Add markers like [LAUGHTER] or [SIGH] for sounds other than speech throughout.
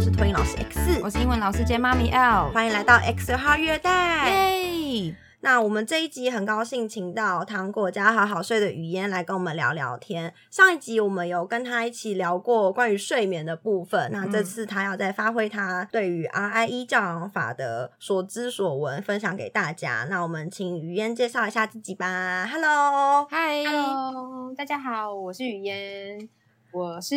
我是托英老师 X，我是英文老师兼妈咪 L，欢迎来到 X 号月代。耶！那我们这一集很高兴请到糖果家好好睡的语嫣来跟我们聊聊天。上一集我们有跟他一起聊过关于睡眠的部分，那这次他要再发挥他对于 RIE 教养法的所知所闻，分享给大家。那我们请语嫣介绍一下自己吧。Hello，嗨，Hello，大家好，我是语嫣，我是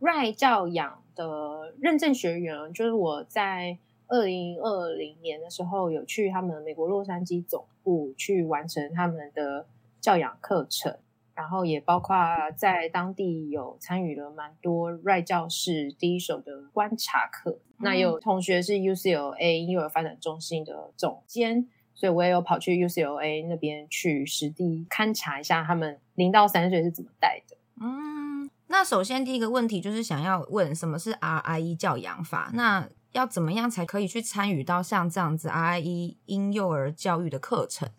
Right 教养的认证学员，就是我在。二零二零年的时候，有去他们美国洛杉矶总部去完成他们的教养课程，然后也包括在当地有参与了蛮多 Right 教室第一手的观察课。那有同学是 UCLA 幼儿发展中心的总监，所以我也有跑去 UCLA 那边去实地勘察一下他们零到三岁是怎么带的。嗯，那首先第一个问题就是想要问什么是 RIE 教养法？那要怎么样才可以去参与到像这样子 RIE 婴幼儿教育的课程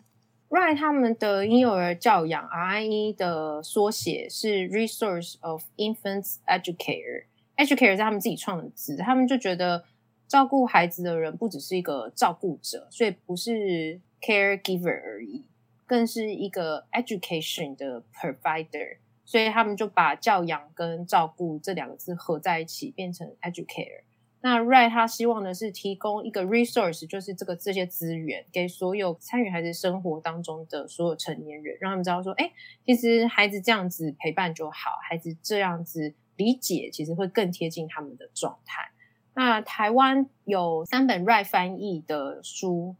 ？R I 他们的婴幼儿教养 RIE 的缩写是 Resource of Infants Educator，Educator 是他们自己创的字，他们就觉得照顾孩子的人不只是一个照顾者，所以不是 caregiver 而已，更是一个 education 的 provider，所以他们就把教养跟照顾这两个字合在一起，变成 educator。那 Right 他希望的是提供一个 resource，就是这个这些资源给所有参与孩子生活当中的所有成年人，让他们知道说，哎，其实孩子这样子陪伴就好，孩子这样子理解，其实会更贴近他们的状态。那台湾有三本 Right 翻译的书，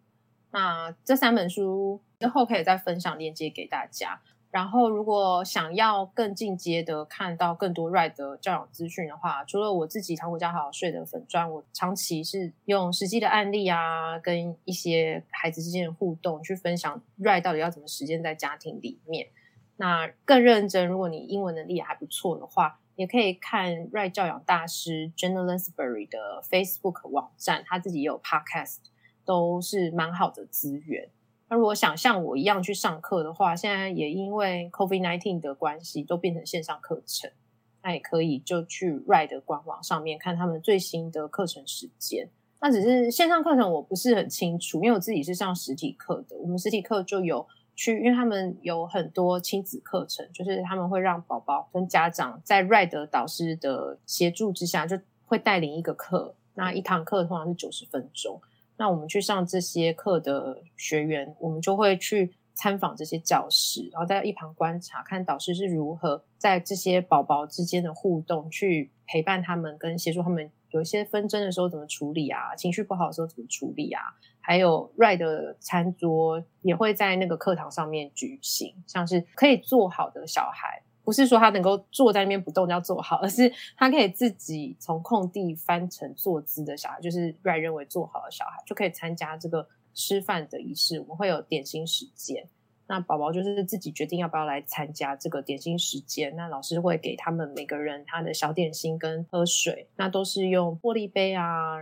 那这三本书之后可以再分享链接给大家。然后，如果想要更进阶的看到更多 Right 的教养资讯的话，除了我自己糖果家好好睡的粉砖，我长期是用实际的案例啊，跟一些孩子之间的互动去分享 Right 到底要怎么实践在家庭里面。那更认真，如果你英文能力还不错的话，也可以看 Right 教养大师 Jenna Lansbury 的 Facebook 网站，他自己也有 Podcast，都是蛮好的资源。那如果想像我一样去上课的话，现在也因为 COVID nineteen 的关系，都变成线上课程。那也可以就去 Ride 官网上面看他们最新的课程时间。那只是线上课程我不是很清楚，因为我自己是上实体课的。我们实体课就有去，因为他们有很多亲子课程，就是他们会让宝宝跟家长在 Ride 导师的协助之下，就会带领一个课。那一堂课通常是九十分钟。那我们去上这些课的学员，我们就会去参访这些教室，然后在一旁观察，看导师是如何在这些宝宝之间的互动，去陪伴他们，跟协助他们有一些纷争的时候怎么处理啊，情绪不好的时候怎么处理啊，还有 Ride 的餐桌也会在那个课堂上面举行，像是可以做好的小孩。不是说他能够坐在那边不动要坐好，而是他可以自己从空地翻成坐姿的小孩，就是瑞认为坐好的小孩就可以参加这个吃饭的仪式。我们会有点心时间，那宝宝就是自己决定要不要来参加这个点心时间。那老师会给他们每个人他的小点心跟喝水，那都是用玻璃杯啊。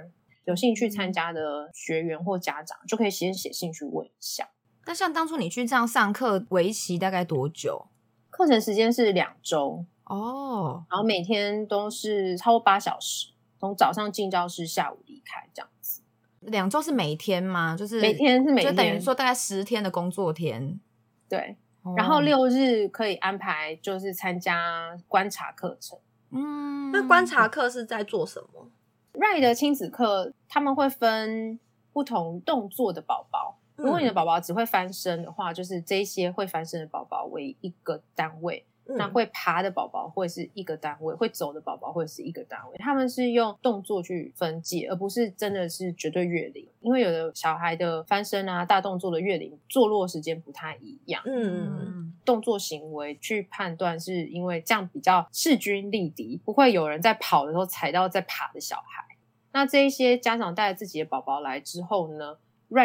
有兴趣参加的学员或家长就可以先写信去问一下。那像当初你去这样上课，为期大概多久？课程时间是两周哦，然后每天都是超过八小时，从早上进教室，下午离开这样子。两周是每天吗？就是每天是每天，就等于说大概十天的工作天。对，然后六日可以安排就是参加观察课程。嗯，那观察课是在做什么？Right 的亲子课他们会分不同动作的宝宝。如果你的宝宝只会翻身的话，就是这些会翻身的宝宝为一个单位；那会爬的宝宝会是一个单位，会走的宝宝会是一个单位。他们是用动作去分界，而不是真的是绝对月龄。因为有的小孩的翻身啊、大动作的月龄坐落时间不太一样。嗯，动作行为去判断，是因为这样比较势均力敌，不会有人在跑的时候踩到在爬的小孩。那这一些家长带自己的宝宝来之后呢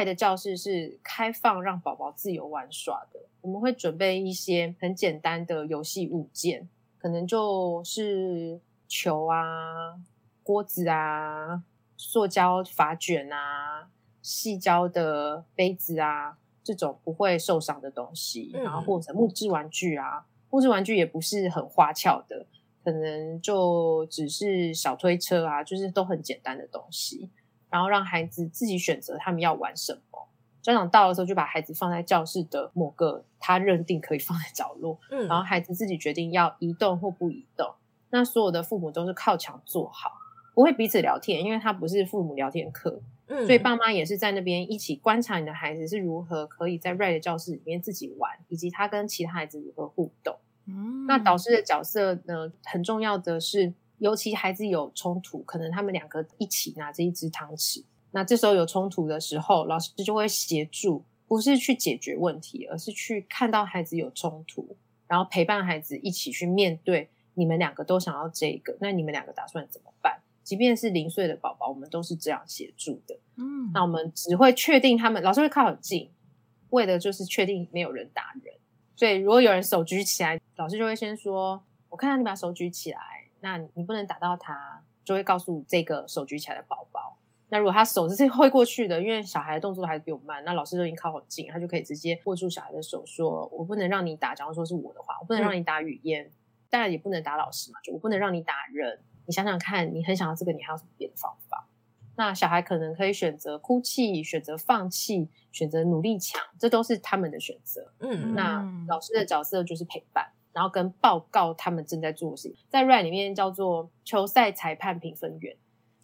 的教室是开放让宝宝自由玩耍的。我们会准备一些很简单的游戏物件，可能就是球啊、锅子啊、塑胶发卷啊、细胶的杯子啊，这种不会受伤的东西。然后或者木质玩具啊，木质玩具也不是很花俏的，可可能就只是小推车啊，就是都很简单的东西，然后让孩子自己选择他们要玩什么。家长到的时候就把孩子放在教室的某个他认定可以放在角落，嗯，然后孩子自己决定要移动或不移动。那所有的父母都是靠墙坐好，不会彼此聊天，因为他不是父母聊天课，嗯所以爸妈也是在那边一起观察你的孩子是如何可以在 Red 的教室里面自己玩，以及他跟其他孩子如何互动。嗯那导师的角色呢，很重要的是，尤其孩子有冲突，可能他们两个一起拿着一只汤匙，那这时候有冲突的时候，老师就会协助，不是去解决问题，而是去看到孩子有冲突，然后陪伴孩子一起去面对。你们两个都想要这个，那你们两个打算怎么办？即便是零岁的宝宝，我们都是这样协助的。嗯那我们只会确定他们，老师会靠很近，为的就是确定没有人打人。所以如果有人手举起来，老师就会先说：“我看到你把手举起来，那你不能打到他。”就会告诉这个手举起来的宝宝。那如果他手是 [LAUGHS] 会过去的，因为小孩的动作还是比我慢，那老师都已经靠很近，他就可以直接握住小孩的手，说：“我不能让你打。”假如说是我的话，我不能让你打语言，当然也不能打老师嘛，就我不能让你打人。你想想看，你很想要这个，你还有什么别的方法？那小孩可能可以选择哭泣，选择放弃，选择努力抢，这都是他们的选择。嗯那嗯老师的角色就是陪伴，然后跟报告他们正在做的事情。在 RAN 里面叫做球赛裁判评分员，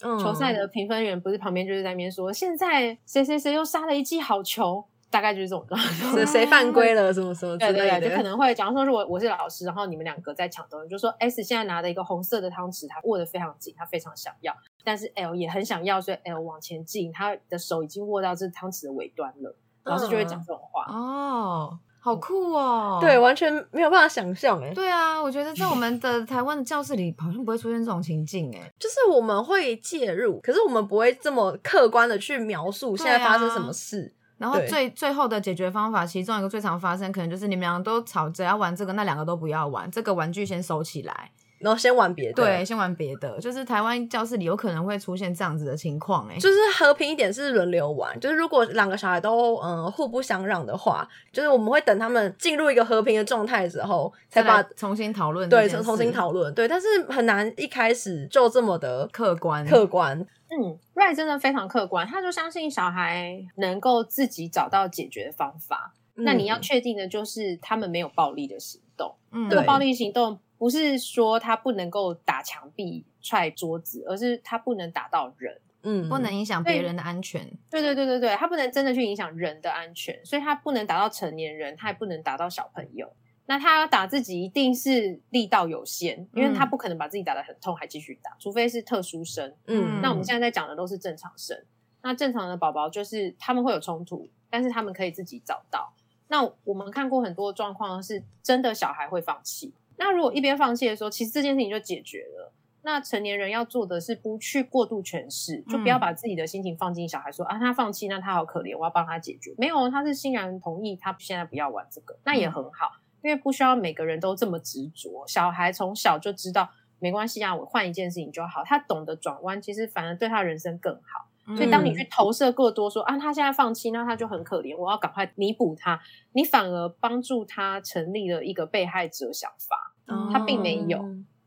嗯球赛的评分员不是旁边就是在那边说，现在谁谁谁又杀了一记好球，大概就是这种状况。谁谁犯规了什么什么之类的，对，就可能会，假如说，如果我是老师，然后你们两个在抢东西，就说 S 现在拿着一个红色的汤匙，他握得非常紧，他非常想要，但是 L 也很想要，所以 L 往前进，他的手已经握到这汤匙的尾端了，老师就会讲这种话。哦，好酷哦！对，完全没有办法想象哎，对啊，我觉得在我们的 [LAUGHS] 台湾的教室里，好像不会出现这种情境哎。就是我们会介入，可是我们不会这么客观的去描述现在发生什么事。然后最最后的解决方法，其中一个最常发生，可能就是你们两个都吵着要玩这个，那两个都不要玩，这个玩具先收起来，然后先玩别的，对，，先玩别的。就是台湾教室里有可能会出现这样子的情况，哎，就是和平一点是轮流玩。就是如果两个小孩都嗯互不相让的话，就是我们会等他们进入一个和平的状态之后，才把重新讨论对重重新讨论。对，但是很难一开始就这么的客观客观。嗯，Ray 真的非常客观，他就相信小孩能够自己找到解决方法。那你要嗯确定的就是他们没有暴力的行动。嗯对这个暴力行动不是说他不能够打墙壁、踹桌子，而是他不能打到人。嗯不能影响别人的安全。对对对对对，他不能真的去影响人的安全，所以他不能打到成年人，他也不能打到小朋友。那他要打自己，一定是力道有限，因为他嗯不可能把自己打得很痛还继续打，除非是特殊生。嗯，那我们现在在讲的都是正常生。那正常的宝宝就是他们会有冲突，但是他们可以自己找到。那我们看过很多状况是真的小孩会放弃。那如果一边放弃的时候，其实这件事情就解决了。那成年人要做的是不去过度诠释，就不要把自己的心情放进小孩说、啊，他放弃，那他好可怜，我要帮他解决。没有，他是欣然同意，他现在不要玩这个，那也很好，因为不需要每个人都这么执着。小孩从小就知道没关系啊，我换一件事情就好，他懂得转弯，其实反而对他人生更好。所以当你去投射过多说啊，他现在放弃，那他就很可怜，我要赶快弥补他，你反而帮助他成立了一个被害者想法。他并没有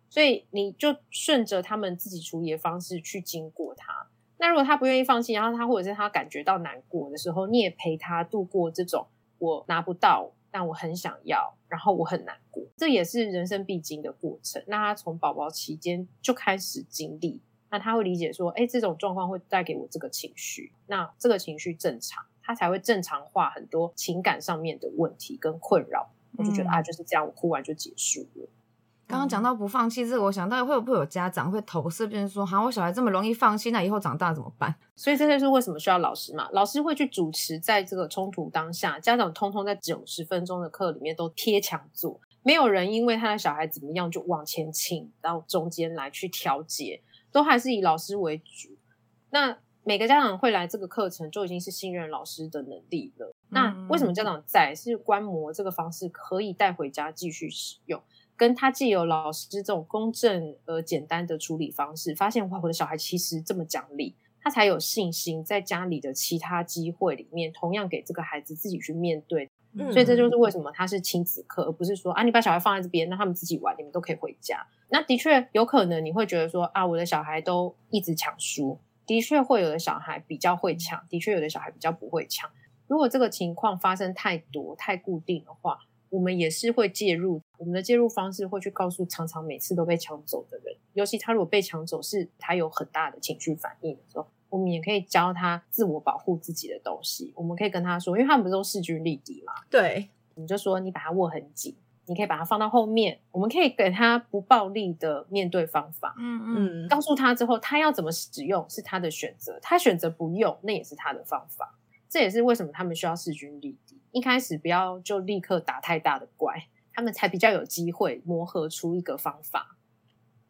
所以你就顺着他们自己处理的方式去经过他。那如果他不愿意放弃，然后他或者是他感觉到难过的时候，你也陪他度过这种我拿不到，但我很想要，然后我很难过，这也是人生必经的过程。那他从宝宝期间就开始经历，那他会理解说，哎，这种状况会带给我这个情绪，那这个情绪正常，他才会正常化很多情感上面的问题跟困扰。我就觉得、嗯啊，就是这样，我哭完就结束了。刚刚讲到不放弃这个，我想到会不会有家长会投射，变成说，好，我小孩这么容易放弃，那以后长大怎么办？[LAUGHS] 所以这就是为什么需要老师嘛？老师会去主持，在这个冲突当下，家长通通在九十分钟的课里面都贴墙坐，没有人因为他的小孩怎么样就往前倾到中间来去调节，都还是以老师为主。那每个家长会来这个课程，就已经是信任老师的能力了。那为什么家长在？是观摩这个方式可以带回家继续使用。跟他既有老师这种公正而简单的处理方式，发现哇，我的小孩其实这么讲理，他才有信心在家里的其他机会里面，同样给这个孩子自己去面对。嗯所以这就是为什么他是亲子课，而不是说啊，你把小孩放在这边，让他们自己玩，你们都可以回家。那的确有可能你会觉得说啊，我的小孩都一直抢书，的确会有的小孩比较会抢，的确有的小孩比较不会抢。如果这个情况发生太多、太固定的话，我们也是会介入。我们的介入方式会去告诉常常每次都被抢走的人，尤其他如果被抢走是他有很大的情绪反应的时候，我们也可以教他自我保护自己的东西。我们可以跟他说，因为他们不是都势均力敌嘛，对，你就说你把他握很紧，你可以把它放到后面，我们可以给他不暴力的面对方法。嗯嗯嗯，告诉他之后，他要怎么使用是他的选择，他选择不用，那也是他的方法。这也是为什么他们需要势均力敌。一开始不要就立刻打太大的怪，他们才比较有机会磨合出一个方法。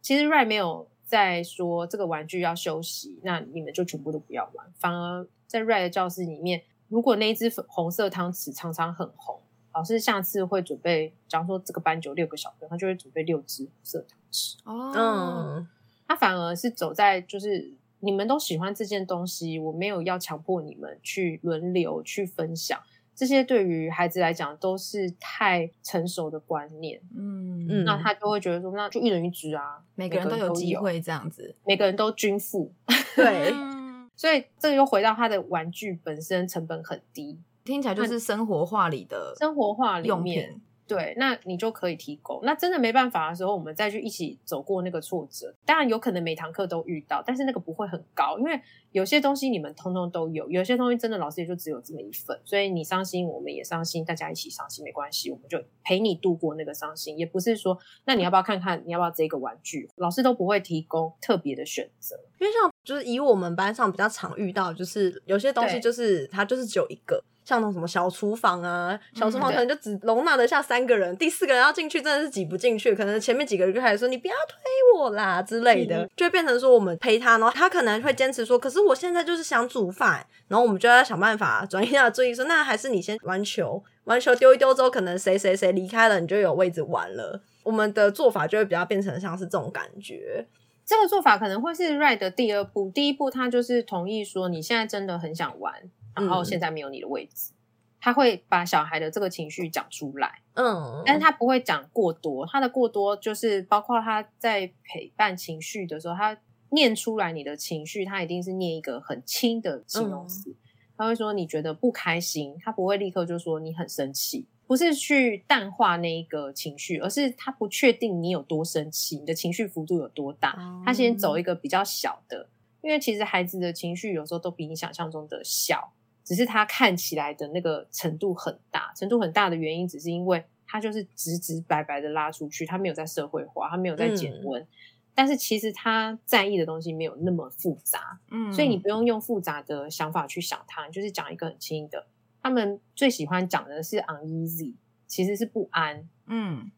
其实 Ray 没有在说这个玩具要休息，那你们就全部都不要玩。反而在 Ray 的教室里面，如果那一只粉红色汤匙常常很红，老师下次会准备，假如说这个班就六个小朋友，他就会准备六支红色糖吃。哦，嗯，他反而是走在就是你们都喜欢这件东西，我没有要强迫你们去轮流去分享。这些对于孩子来讲都是太成熟的观念，嗯。嗯。那他就会觉得说，那就一人一只啊，每个人都有有机，会这样子，每个人都均富，对，嗯 [LAUGHS] 所以这个又回到他的玩具本身成本很低，听起来就是生活化里的生活化里用面品，对，那你就可以提供。那真的没办法的时候，我们再去一起走过那个挫折。当然有可能每堂课都遇到，但是那个不会很高，因为有些东西你们通通都有，有些东西真的老师也就只有这么一份，所以你伤心，我们也伤心，大家一起伤心没关系，我们就陪你度过那个伤心。也不是说，那你要不要看看，你要不要这个玩具？老师都不会提供特别的选择。因为像就是以我们班上比较常遇到，就是有些东西就是它就是只有一个，像那种什么小厨房啊，小厨房可能就只容纳得下三个人，第四个人要进去真的是挤不进去，可能前面几个人就开始说你不要推我啦之类的，嗯就会变成说我们陪他，然后他可能会坚持说，可是我现在就是想煮饭，然后我们就要想办法转移他的注意，说那还是你先玩球，玩球丢一丢之后，可能谁谁谁离开了，你就有位置玩了。我们的做法就会比较变成像是这种感觉，这个做法可能会是 Red 的第二步，第一步他就是同意说你现在真的很想玩，然后嗯。现在没有你的位置，他会把小孩的这个情绪讲出来，嗯，但是他不会讲过多，他的过多就是包括他在陪伴情绪的时候，他念出来你的情绪，他一定是念一个很轻的形容词，他会说你觉得不开心，他不会立刻就说你很生气。不是去淡化那一个情绪，而是他不确定你有多生气，你的情绪幅度有多大。哦。他先走一个比较小的，因为其实孩子的情绪有时候都比你想象中的小，只是他看起来的那个程度很大。程度很大的原因，只是因为他就是直直白白的拉出去，他没有在社会化，他没有在减温。但是其实他在意的东西没有那么复杂，嗯，所以你不用用复杂的想法去想他，你就是讲一个很轻的。他们最喜欢讲的是 uneasy，其实是不安。嗯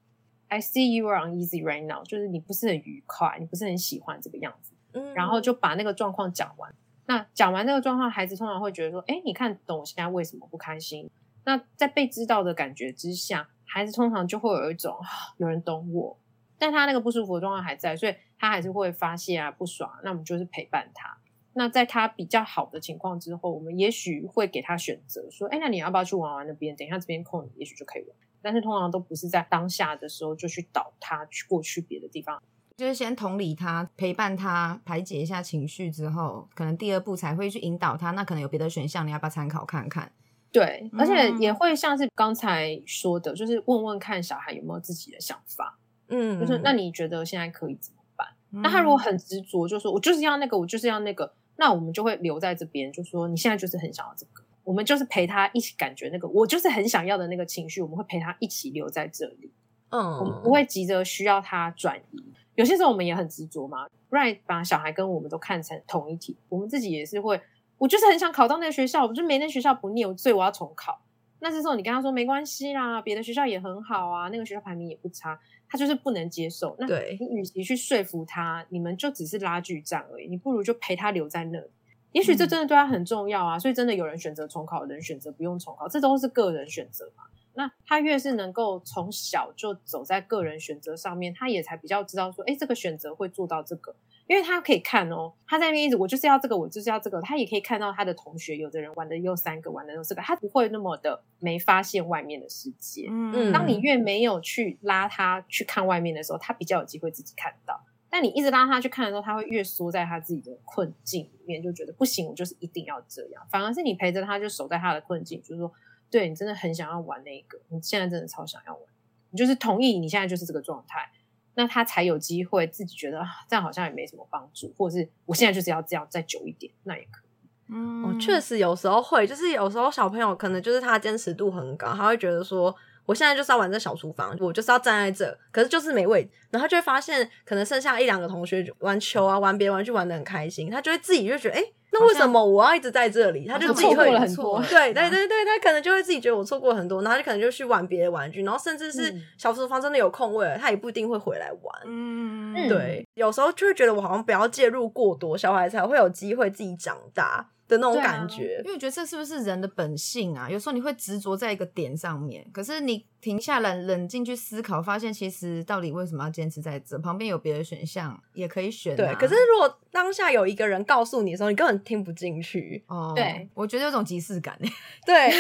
I see you are uneasy right now，就是你不是很愉快，你不是很喜欢这个样子。嗯然后就把那个状况讲完。那讲完这个状况，孩子通常会觉得说：“哎，你看懂我现在为什么不开心？”那在被知道的感觉之下，孩子通常就会有一种有人懂我，但他那个不舒服的状况还在，所以他还是会发泄啊不爽。那我们就是陪伴他。那在他比较好的情况之后，我们也许会给他选择，说：“哎，那你要不要去玩玩那边？等一下这边空，也许就可以玩。”但是通常都不是在当下的时候就去导他去过去别的地方。就是先同理他，陪伴他，排解一下情绪之后，可能第二步才会去引导他。那可能有别的选项，你要不要参考看看？对，而且嗯也会像是刚才说的，就是问问看小孩有没有自己的想法，嗯，就是那你觉得现在可以怎么办？嗯那他如果很执着，就说我就是要那个，我就是要那个，那我们就会留在这边，就说你现在就是很想要这个，我们就是陪他一起感觉那个，我就是很想要的那个情绪，我们会陪他一起留在这里，嗯我们嗯，不会急着需要他转移。有些时候我们也很执着嘛，Right 把小孩跟我们都看成同一体，我们自己也是会，我就是很想考到那个学校，我就没那学校不念，所以我要重考。那这时候你跟他说没关系啦，别的学校也很好啊，那个学校排名也不差，他就是不能接受。那对你与其去说服他，你们就只是拉锯战而已，你不如就陪他留在那里。也许这真的对他很重要啊，所以真的有人选择重考，有人选择不用重考，这都是个人选择嘛。那他越是能够从小就走在个人选择上面，他也才比较知道说，哎，这个选择会做到这个。因为他可以看哦，他在那边一直我就是要这个，我就是要这个，他也可以看到他的同学，有的人玩的又三个，玩的又四个，他不会那么的没发现外面的世界。嗯当你越没有去拉他去看外面的时候，他比较有机会自己看到。但你一直拉他去看的时候，他会越缩在他自己的困境里面，就觉得不行，我就是一定要这样。反而是你陪着他，就守在他的困境，就是说，对你真的很想要玩那个，你现在真的超想要玩，你就是同意你现在就是这个状态，那他才有机会自己觉得啊，这样好像也没什么帮助，或者是我现在就是要这样再久一点，那也可以。嗯我确实有时候会，就是有时候小朋友可能就是他坚持度很高，他会觉得说。我现在就是要玩这小厨房，我就是要站在这，可是就是没位置，然后他就会发现，可能剩下一两个同学玩球啊、玩别的玩具玩的很开心，他就会自己就觉得，哎、那为什么我要一直在这里？他就自己会了很多对对对对，他可能就会自己觉得我错过很多，然后他就可能就去玩别的玩具，然后甚至是嗯小厨房真的有空位了，他也不一定会回来玩。嗯嗯对，有时候就会觉得我好像不要介入过多，小孩才会有机会自己长大的那种感觉。因为我觉得这是不是人的本性啊？有时候你会执着在一个点上面，可是你停下来冷静去思考，发现其实到底为什么要坚持在这？旁边有别的选项也可以选、啊。对，可是如果当下有一个人告诉你的时候，你根本听不进去。哦，对，我觉得有种即视感。[LAUGHS] [LAUGHS] 对，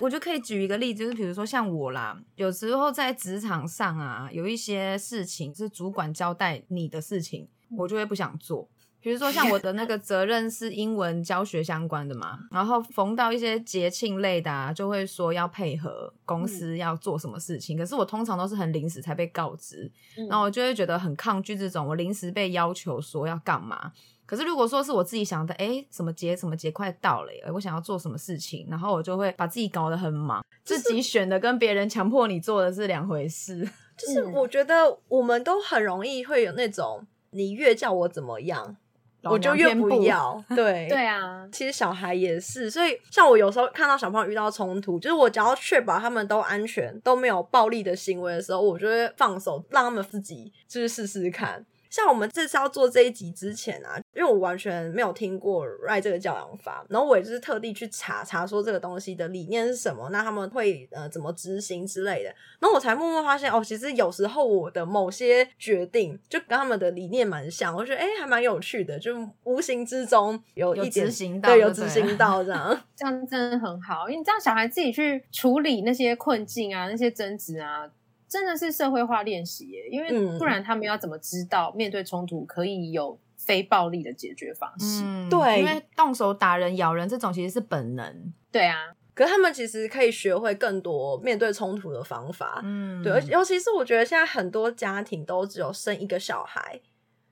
我就可以举一个例子，就是比如说像我啦，有时候在职场上啊，有一些事情是主管交代你的事情，我就会不想做。比如说像我的那个责任是英文教学相关的嘛，然后逢到一些节庆类的啊，就会说要配合公司要做什么事情，可是我通常都是很临时才被告知，嗯然后我就会觉得很抗拒这种我临时被要求说要干嘛。可是如果说是我自己想的，哎，什么节什么节快到了耶，我想要做什么事情，然后我就会把自己搞得很忙。自己选的跟别人强迫你做的是两回事。就是嗯我觉得我们都很容易会有那种，你越叫我怎么样，老我就越不不要。[LAUGHS] 对对啊，其实小孩也是，所以像我有时候看到小朋友遇到冲突，就是我只要确保他们都安全，都没有暴力的行为的时候，我就会放手，让他们自己就是试试看。像我们这次要做这一集之前啊，因为我完全没有听过 Right 这个教养法，然后我也就是特地去查查说这个东西的理念是什么，那他们会呃怎么执行之类的，然后我才默默发现哦，其实有时候我的某些决定就跟他们的理念蛮像，我觉得哎还蛮有趣的，就无形之中有有一点执行到对，有执行到这样。这样真的很好，因为你这样小孩自己去处理那些困境啊、那些争执啊，真的是社会化练习耶。因为嗯不然他们要怎么知道面对冲突可以有非暴力的解决方式？嗯，对因为动手打人、咬人这种其实是本能。对啊，可是他们其实可以学会更多面对冲突的方法。嗯，对，而且尤其是我觉得现在很多家庭都只有生一个小孩，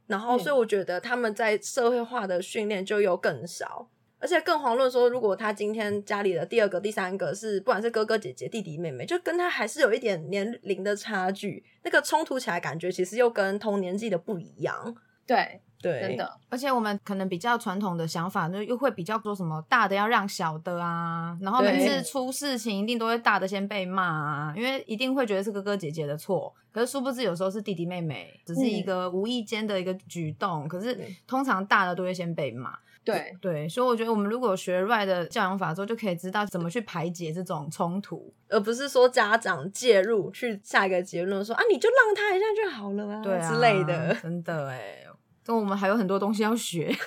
然后嗯所以我觉得他们在社会化的训练就又更少。而且更遑论说，如果他今天家里的第二个、第三个是不管是哥哥姐姐、弟弟妹妹，就跟他还是有一点年龄的差距，那个冲突起来感觉其实又跟同年纪的不一样。对，对，真的，而且我们可能比较传统的想法，就又会比较说什么大的要让小的啊，然后每次出事情一定都会大的先被骂啊，因为一定会觉得是哥哥姐姐的错，可是殊不知有时候是弟弟妹妹，只是一个无意间的一个举动，可是通常大的都会先被骂。对，对，所以我觉得我们如果有学 right 的教养法之后，就可以知道怎么去排解这种冲突。而不是说家长介入去下一个结论说啊，你就让他一下就好了啊，对啊之类的。真的哎，跟我们还有很多东西要学。[LAUGHS]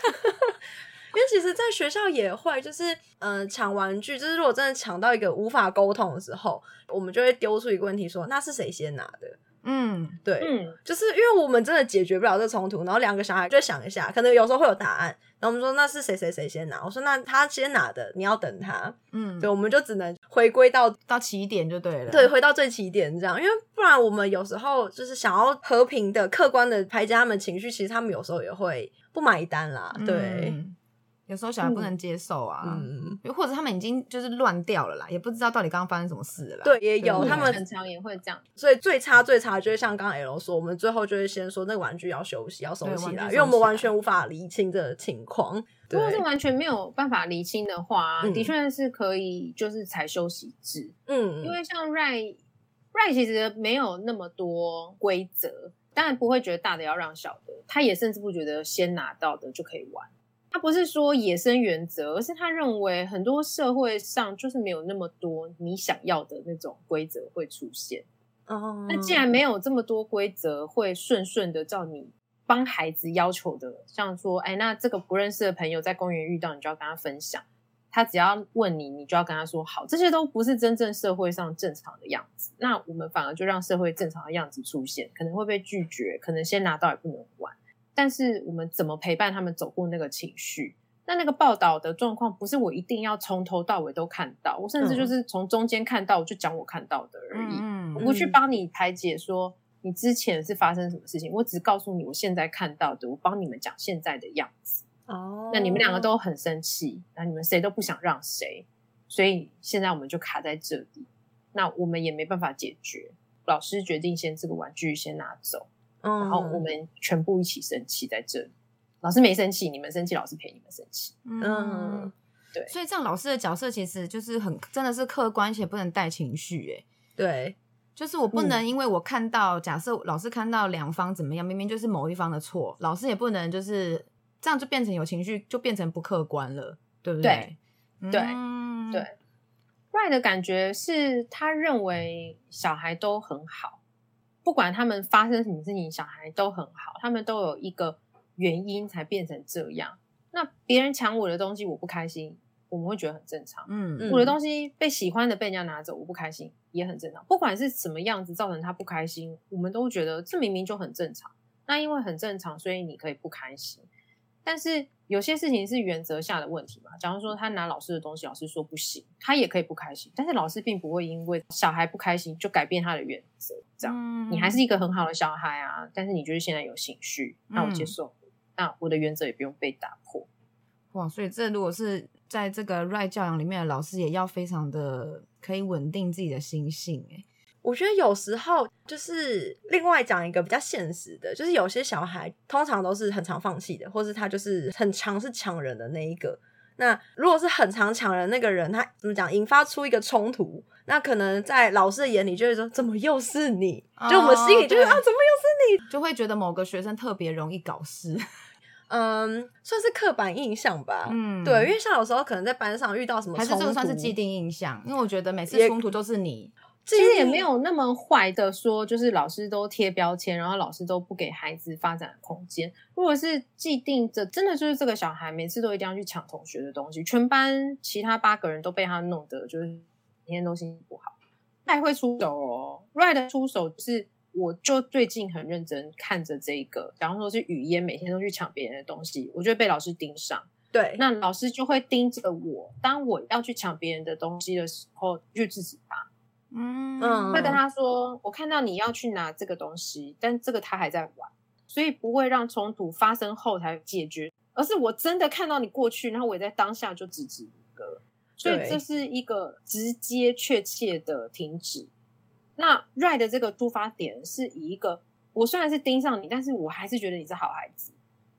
因为其实，在学校也会，就是嗯、呃抢玩具，就是如果真的抢到一个无法沟通的时候，我们就会丢出一个问题说，那是谁先拿的？嗯，对，嗯，就是因为我们真的解决不了这冲突，然后两个小孩就想一下，可能有时候会有答案，然后我们说那是谁谁谁先拿？我说那他先拿的，你要等他。嗯，对，我们就只能回归到到起点就对了。对，回到最起点这样，因为不然我们有时候就是想要和平的、客观的排解他们情绪，其实他们有时候也会不买单啦。对，嗯有时候小孩不能接受啊，嗯，或者他们已经就是乱掉了啦，也不知道到底刚刚发生什么事了啦。对，也有他们很常也会这样，所以最差最差就是像刚刚 L 说，我们最后就会先说那个玩具要休息，要收起来，因为我们完全无法厘清这个情况。如果是，完全没有办法厘清的话，嗯的确是可以就是采休息制，嗯，因为像 Ray Ray 其实没有那么多规则，当然不会觉得大的要让小的，他也甚至不觉得先拿到的就可以玩。他不是说野生原则，而是他认为很多社会上就是没有那么多你想要的那种规则会出现。哦，那既然没有这么多规则会顺顺的照你帮孩子要求的，像说，哎，那这个不认识的朋友在公园遇到，你就要跟他分享。他只要问你，你就要跟他说好。这些都不是真正社会上正常的样子。那我们反而就让社会正常的样子出现，可能会被拒绝，可能先拿到也不能玩。但是我们怎么陪伴他们走过那个情绪？那那个报道的状况，不是我一定要从头到尾都看到，我甚至就是从中间看到，我就讲我看到的而已。嗯我不去帮你排解说你之前是发生什么事情，我只告诉你我现在看到的，我帮你们讲现在的样子。哦，那你们两个都很生气，那你们谁都不想让谁，所以现在我们就卡在这里。那我们也没办法解决，老师决定先这个玩具先拿走，然后我们全部一起生气在这里。老师没生气，你们生气，老师陪你们生气。嗯，对。所以这样老师的角色其实就是很真的是客观且不能带情绪。哎，对，就是我不能因为我看到假设老师看到两方怎么样，明明就是某一方的错，老师也不能就是这样就变成有情绪，就变成不客观了，对不对？对对。Right 的感觉是他认为小孩都很好，不管他们发生什么事情，小孩都很好，他们都有一个。原因才变成这样。那别人抢我的东西，我不开心，我们会觉得很正常。嗯，我的东西被喜欢的被人家拿走，我不开心也很正常。不管是什么样子造成他不开心，我们都觉得这明明就很正常。那因为很正常，所以你可以不开心。但是有些事情是原则下的问题嘛？假如说他拿老师的东西，老师说不行，他也可以不开心。但是老师并不会因为小孩不开心就改变他的原则。这样，你还是一个很好的小孩啊。但是你就是现在有情绪，那我接受。那我的原则也不用被打破，哇！所以这如果是在这个 right 教养里面的老师，也要非常的可以稳定自己的心性。哎，我觉得有时候就是另外讲一个比较现实的，就是有些小孩通常都是很常放弃的，或是他就是很强是抢人的那一个。那如果是很常抢人那个人，他怎么讲，引发出一个冲突，那可能在老师的眼里就会说，怎么又是你？就我们心里就是啊，怎么又是你？就会觉得某个学生特别容易搞事。[LAUGHS] 嗯，算是刻板印象吧。嗯，对，因为像有时候可能在班上遇到什么，还是这个算是既定印象。因为我觉得每次冲突都是你，其实也没有那么坏的说，就是老师都贴标签，然后老师都不给孩子发展空间。如果是既定着，真的就是这个小孩每次都一定要去抢同学的东西，全班其他八个人都被他弄得就是每天都心情不好，太会出手哦。Right 出手是。我就最近很认真看着这个，假如说是语嫣，每天都去抢别人的东西，我就会被老师盯上。对，那老师就会盯着我，当我要去抢别人的东西的时候，就制止他。嗯，会跟他说：“我看到你要去拿这个东西，但这个他还在玩，所以不会让冲突发生后才解决，而是我真的看到你过去，然后我也在当下就制止一个，所以这是一个直接确切的停止。”那 right 的这个出发点是以一个，我虽然是盯上你，但是我还是觉得你是好孩子。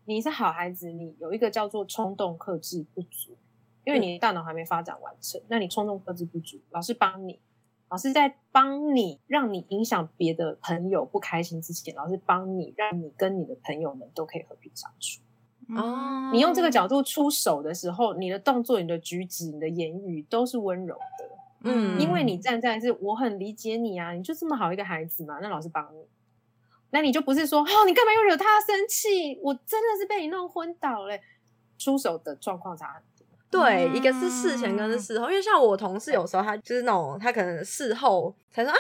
你是好孩子，你有一个叫做冲动克制不足，因为你大脑还没发展完成，那你冲动克制不足，老师帮你，老师在帮你，让你影响别的朋友不开心之前，老师帮你，让你跟你的朋友们都可以和平相处。哦，你用这个角度出手的时候，你的动作、你的举止、你的言语都是温柔的。嗯，因为你站在是我很理解你啊，你就这么好一个孩子嘛，那老师帮你，那你就不是说哦，你干嘛又惹他生气？我真的是被你弄昏倒嘞，出手的状况差很多。对，一个是事前，跟是事后，因为像我同事有时候他就是那种，他可能事后才说啊，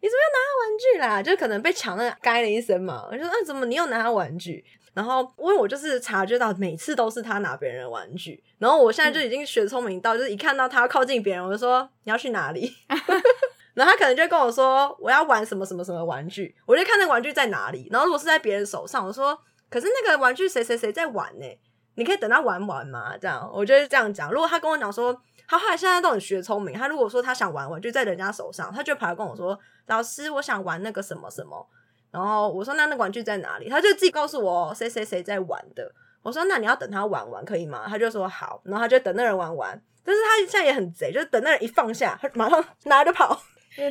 你怎么又拿他玩具啦？就可能被抢了该了一声嘛，我就说啊，怎么你又拿他玩具？然后，因为我就是察觉到每次都是他拿别人的玩具，然后我现在就已经学聪明到，就是一看到他要靠近别人，我就说你要去哪里，[LAUGHS] 然后他可能就跟我说我要玩什么什么什么玩具，我就看那个玩具在哪里，然后如果是在别人手上，我说可是那个玩具谁谁谁在玩呢？你可以等他玩完嘛？这样，我就是这样讲。如果他跟我讲说他后来现在都很学聪明，他如果说他想玩玩具在人家手上，他就跑来跟我说老师，我想玩那个什么什么。然后我说那那玩具在哪里？他就自己告诉我谁谁谁在玩的。我说那你要等他玩完可以吗？他就说好。然后他就等那人玩完。但是他现在也很贼，就是等那人一放下，他马上拿着跑。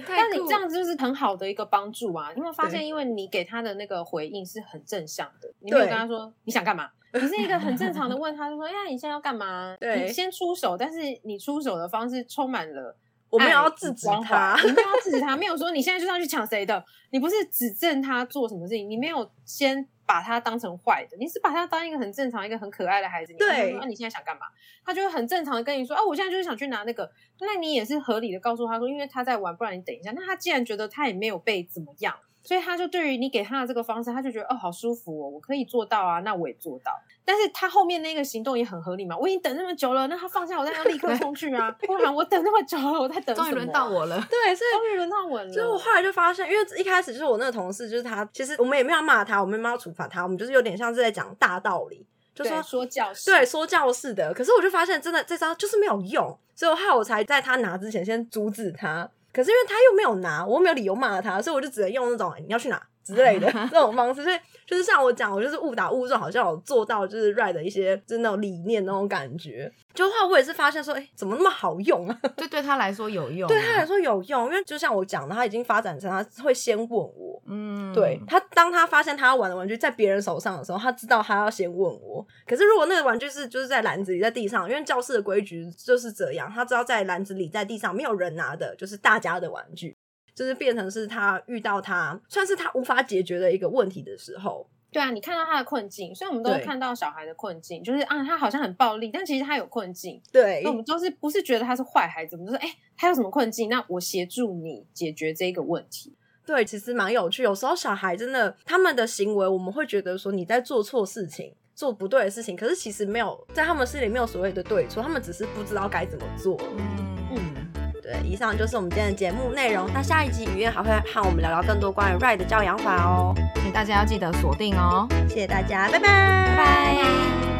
但你这样子就是很好的一个帮助啊！你有发现，因为你给他的那个回应是很正向的，你没有跟他说你想干嘛，你是一个很正常的问他，就说哎呀你现在要干嘛？对你先出手，但是你出手的方式充满了我没有要制止他没有要制止他，[LAUGHS] 没有说你现在就是要去抢谁的，你不是指正他做什么事情，你没有先把他当成坏的，你是把他当一个很正常、一个很可爱的孩子。对那啊，你现在想干嘛？他就会很正常的跟你说，啊，我现在就是想去拿那个。那你也是合理的告诉他说，因为他在玩，不然你等一下。那他既然觉得他也没有被怎么样，所以他就对于你给他的这个方式，他就觉得哦，好舒服哦，我可以做到啊，那我也做到。但是他后面那个行动也很合理嘛，我已经等那么久了，那他放下我，当然要立刻冲去啊，[LAUGHS] 不然我等那么久了，我在等终于轮到，我了。[LAUGHS] 对，所以 [LAUGHS] 终于轮到我了。所以我后来就发现，因为一开始就是我那个同事，就是他，其实我们也没有骂他，我们也没有处罚他，我们就是有点像是在讲大道理，就对说说教式，对说教式的。可是我就发现，真的这招就是没有用，所以我后来我才在他拿之前先阻止他。可是因为他又没有拿，我又没有理由骂他，所以我就只能用那种、欸你要去哪之类的 [LAUGHS] 这种方式。所以就是像我讲，我就是误打误撞，好像有做到就是 right 的一些就是那种理念那种感觉。就话我也是发现说，哎、怎么那么好用啊？[LAUGHS] 就对他来说有用、啊，对他来，说有用，因为就像我讲的，他已经发展成他会先问我，嗯，对他，当他发现他要玩的玩具在别人手上的时候，他知道他要先问我。可是如果那个玩具是就是在篮子里，在地上，因为教室的规矩就是这样，他知道在篮子里，在地上没有人拿的，就是大家的玩具，就是变成是他遇到他算是他无法解决的一个问题的时候，对啊，你看到他的困境，所以我们都对看到小孩的困境，就是啊，他好像很暴力，但其实他有困境。对那我们都是不是觉得他是坏孩子，我们就说，哎、他有什么困境？那我协助你解决这个问题。对，其实蛮有趣。有时候小孩真的他们的行为，我们会觉得说你在做错事情。做不对的事情，可是其实没有在他们心里没有所谓的对错，他们只是不知道该怎么做。嗯，对，以上就是我们今天的节目内容。那下一集雨燕还会和我们聊聊更多关于 Ride 的教养法哦。请大家要记得锁定哦，谢谢大家，拜拜，拜拜。